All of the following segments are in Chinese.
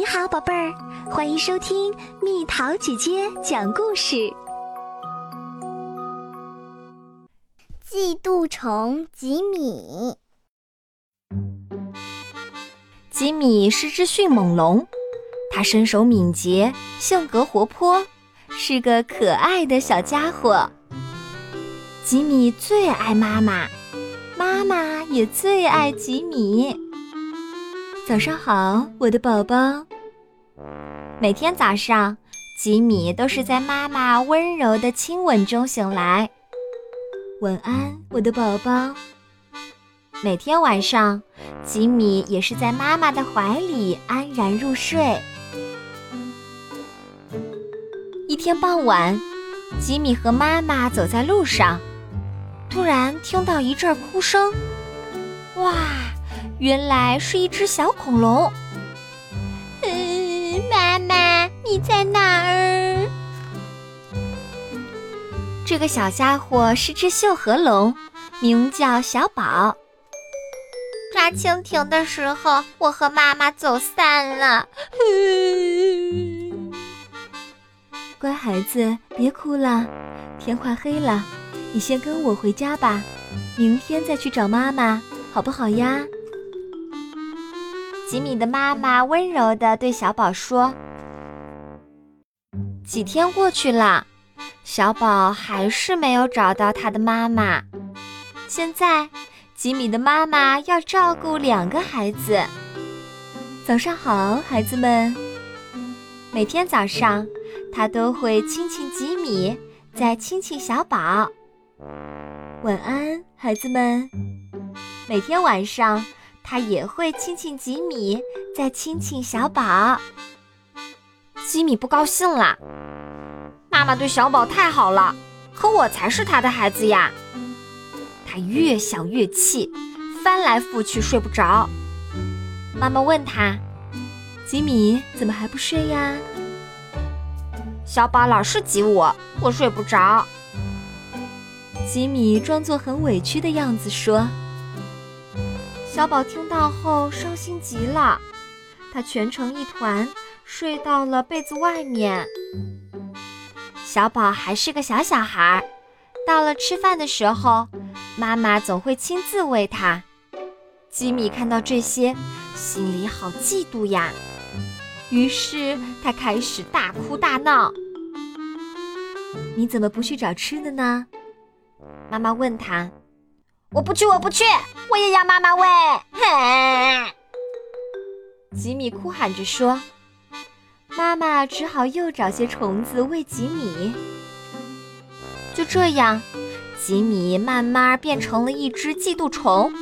你好，宝贝儿，欢迎收听蜜桃姐姐讲故事。嫉妒虫吉米，吉米是只迅猛龙，它身手敏捷，性格活泼，是个可爱的小家伙。吉米最爱妈妈，妈妈也最爱吉米。早上好，我的宝宝。每天早上，吉米都是在妈妈温柔的亲吻中醒来。晚安，我的宝宝。每天晚上，吉米也是在妈妈的怀里安然入睡。一天傍晚，吉米和妈妈走在路上，突然听到一阵哭声。哇，原来是一只小恐龙。嗯，妈妈，你在哪儿？这个小家伙是只秀禾龙，名叫小宝。抓蜻蜓的时候，我和妈妈走散了。乖孩子，别哭了，天快黑了，你先跟我回家吧，明天再去找妈妈，好不好呀？吉米的妈妈温柔地对小宝说。几天过去了。小宝还是没有找到他的妈妈。现在，吉米的妈妈要照顾两个孩子。早上好，孩子们。每天早上，他都会亲亲吉米，再亲亲小宝。晚安，孩子们。每天晚上，他也会亲亲吉米，再亲亲小宝。吉米不高兴了。妈妈对小宝太好了，可我才是他的孩子呀！他越想越气，翻来覆去睡不着。妈妈问他：“吉米，怎么还不睡呀？”小宝老是挤我，我睡不着。吉米装作很委屈的样子说。小宝听到后伤心极了，他蜷成一团，睡到了被子外面。小宝还是个小小孩，到了吃饭的时候，妈妈总会亲自喂他。吉米看到这些，心里好嫉妒呀，于是他开始大哭大闹。你怎么不去找吃的呢？妈妈问他。我不去，我不去，我也要妈妈喂。吉米哭喊着说。妈妈只好又找些虫子喂吉米。就这样，吉米慢慢变成了一只嫉妒虫。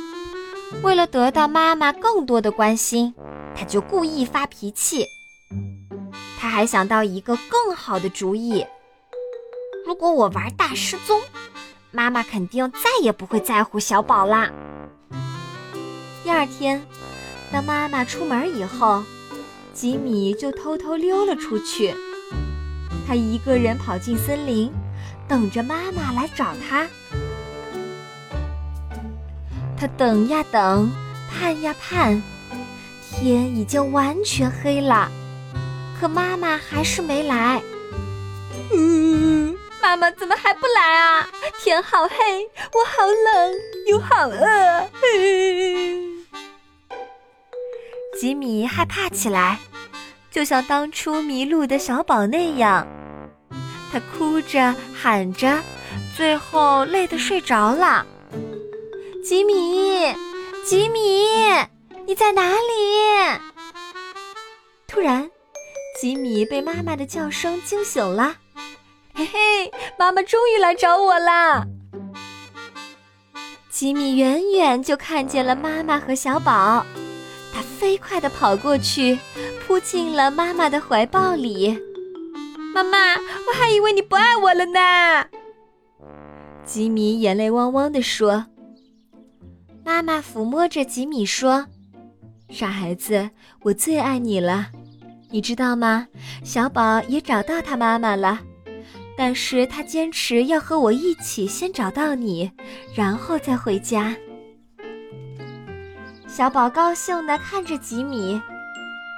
为了得到妈妈更多的关心，他就故意发脾气。他还想到一个更好的主意：如果我玩大失踪，妈妈肯定再也不会在乎小宝啦。第二天，当妈妈出门以后。吉米就偷偷溜了出去，他一个人跑进森林，等着妈妈来找他。他等呀等，盼呀盼，天已经完全黑了，可妈妈还是没来。嗯，妈妈怎么还不来啊？天好黑，我好冷又好饿。吉米害怕起来。就像当初迷路的小宝那样，他哭着喊着，最后累得睡着了。吉米，吉米，你在哪里？突然，吉米被妈妈的叫声惊醒了。嘿嘿，妈妈终于来找我啦！吉米远远就看见了妈妈和小宝，他飞快地跑过去。扑进了妈妈的怀抱里，妈妈，我还以为你不爱我了呢。吉米眼泪汪汪地说。妈妈抚摸着吉米说：“傻孩子，我最爱你了，你知道吗？小宝也找到他妈妈了，但是他坚持要和我一起先找到你，然后再回家。”小宝高兴地看着吉米。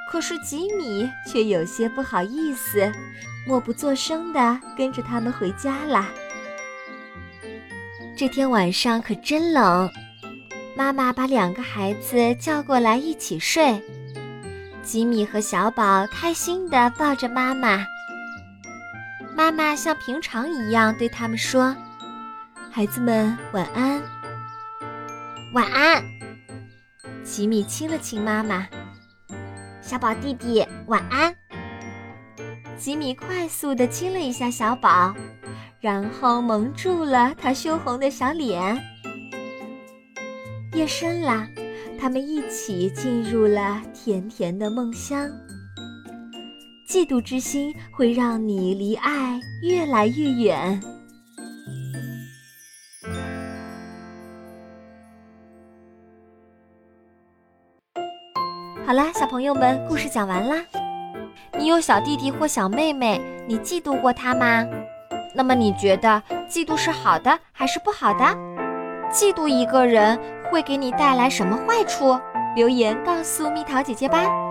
可是吉米却有些不好意思，默不作声地跟着他们回家了。这天晚上可真冷，妈妈把两个孩子叫过来一起睡。吉米和小宝开心地抱着妈妈。妈妈像平常一样对他们说：“孩子们晚安，晚安。”吉米亲了亲妈妈。小宝弟弟，晚安。吉米快速地亲了一下小宝，然后蒙住了他羞红的小脸。夜深了，他们一起进入了甜甜的梦乡。嫉妒之心会让你离爱越来越远。好啦，小朋友们，故事讲完啦。你有小弟弟或小妹妹，你嫉妒过他吗？那么你觉得嫉妒是好的还是不好的？嫉妒一个人会给你带来什么坏处？留言告诉蜜桃姐姐吧。